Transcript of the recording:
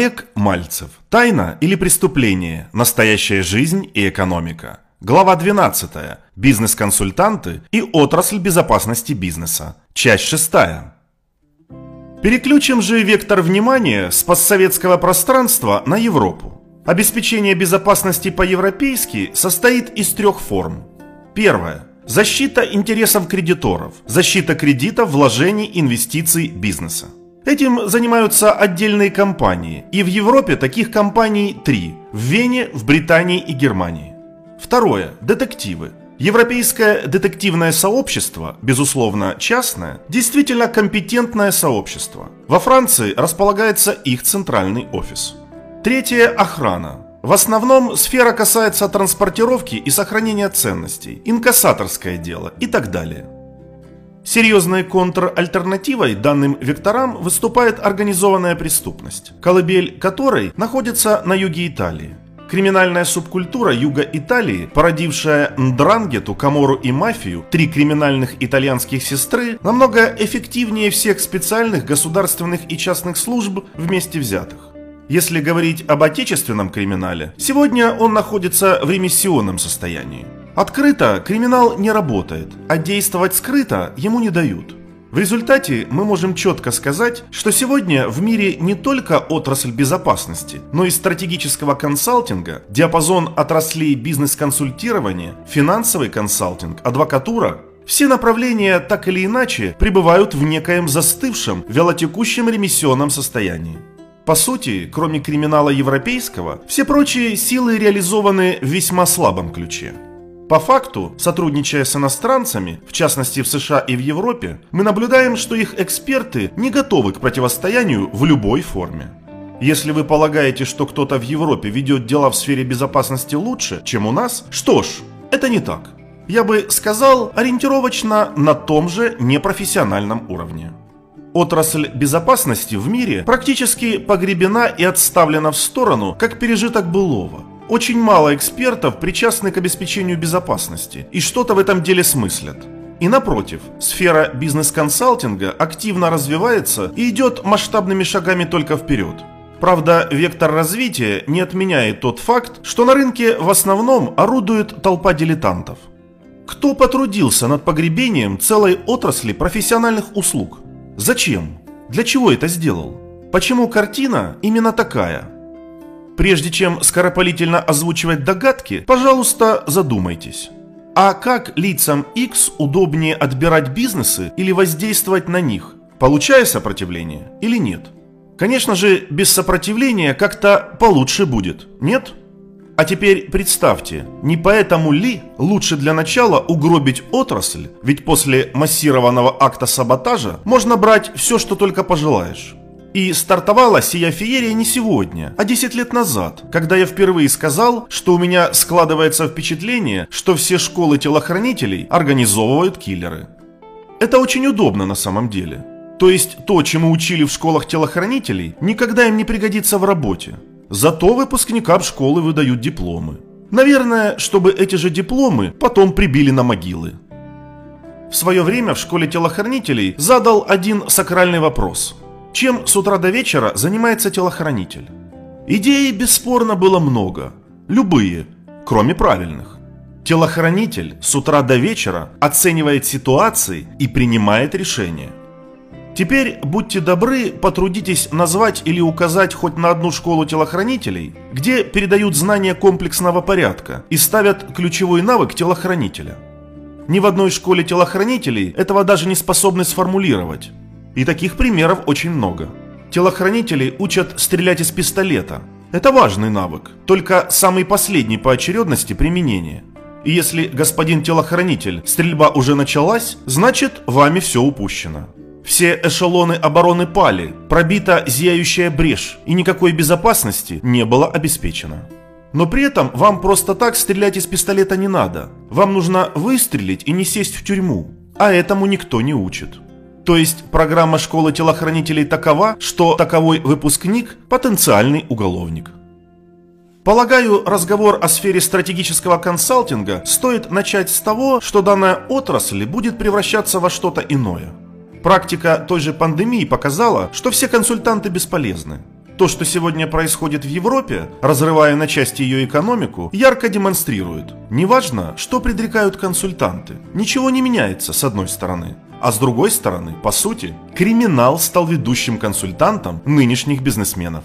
Олег Мальцев. Тайна или преступление? Настоящая жизнь и экономика. Глава 12. Бизнес-консультанты и отрасль безопасности бизнеса. Часть 6. Переключим же вектор внимания с постсоветского пространства на Европу. Обеспечение безопасности по-европейски состоит из трех форм. Первое. Защита интересов кредиторов. Защита кредитов, вложений, инвестиций, бизнеса. Этим занимаются отдельные компании, и в Европе таких компаний три – в Вене, в Британии и Германии. Второе – детективы. Европейское детективное сообщество, безусловно частное, действительно компетентное сообщество. Во Франции располагается их центральный офис. Третье – охрана. В основном сфера касается транспортировки и сохранения ценностей, инкассаторское дело и так далее. Серьезной контральтернативой данным векторам выступает организованная преступность, колыбель которой находится на юге Италии. Криминальная субкультура юга Италии, породившая Ндрангету, Камору и мафию, три криминальных итальянских сестры, намного эффективнее всех специальных государственных и частных служб вместе взятых. Если говорить об отечественном криминале, сегодня он находится в ремиссионном состоянии. Открыто криминал не работает, а действовать скрыто ему не дают. В результате мы можем четко сказать, что сегодня в мире не только отрасль безопасности, но и стратегического консалтинга, диапазон отраслей бизнес-консультирования, финансовый консалтинг, адвокатура все направления так или иначе пребывают в некоем застывшем, вялотекущем ремиссионном состоянии. По сути, кроме криминала европейского, все прочие силы реализованы в весьма слабом ключе. По факту, сотрудничая с иностранцами, в частности в США и в Европе, мы наблюдаем, что их эксперты не готовы к противостоянию в любой форме. Если вы полагаете, что кто-то в Европе ведет дела в сфере безопасности лучше, чем у нас, что ж, это не так. Я бы сказал, ориентировочно на том же непрофессиональном уровне. Отрасль безопасности в мире практически погребена и отставлена в сторону, как пережиток былого. Очень мало экспертов причастны к обеспечению безопасности и что-то в этом деле смыслят. И напротив, сфера бизнес-консалтинга активно развивается и идет масштабными шагами только вперед. Правда, вектор развития не отменяет тот факт, что на рынке в основном орудует толпа дилетантов. Кто потрудился над погребением целой отрасли профессиональных услуг – Зачем? Для чего это сделал? Почему картина именно такая? Прежде чем скоропалительно озвучивать догадки, пожалуйста, задумайтесь. А как лицам X удобнее отбирать бизнесы или воздействовать на них, получая сопротивление или нет? Конечно же, без сопротивления как-то получше будет, нет? А теперь представьте, не поэтому ли лучше для начала угробить отрасль, ведь после массированного акта саботажа можно брать все, что только пожелаешь. И стартовала сия феерия не сегодня, а 10 лет назад, когда я впервые сказал, что у меня складывается впечатление, что все школы телохранителей организовывают киллеры. Это очень удобно на самом деле. То есть то, чему учили в школах телохранителей, никогда им не пригодится в работе. Зато выпускникам школы выдают дипломы. Наверное, чтобы эти же дипломы потом прибили на могилы. В свое время в школе телохранителей задал один сакральный вопрос. Чем с утра до вечера занимается телохранитель? Идей бесспорно было много. Любые, кроме правильных. Телохранитель с утра до вечера оценивает ситуации и принимает решения. Теперь, будьте добры, потрудитесь назвать или указать хоть на одну школу телохранителей, где передают знания комплексного порядка и ставят ключевой навык телохранителя. Ни в одной школе телохранителей этого даже не способны сформулировать. И таких примеров очень много. Телохранители учат стрелять из пистолета. Это важный навык, только самый последний по очередности применения. И если, господин телохранитель, стрельба уже началась, значит, вами все упущено. Все эшелоны обороны пали, пробита зияющая брешь, и никакой безопасности не было обеспечено. Но при этом вам просто так стрелять из пистолета не надо. Вам нужно выстрелить и не сесть в тюрьму. А этому никто не учит. То есть программа школы телохранителей такова, что таковой выпускник – потенциальный уголовник. Полагаю, разговор о сфере стратегического консалтинга стоит начать с того, что данная отрасль будет превращаться во что-то иное – Практика той же пандемии показала, что все консультанты бесполезны. То, что сегодня происходит в Европе, разрывая на части ее экономику, ярко демонстрирует. Неважно, что предрекают консультанты, ничего не меняется с одной стороны. А с другой стороны, по сути, криминал стал ведущим консультантом нынешних бизнесменов.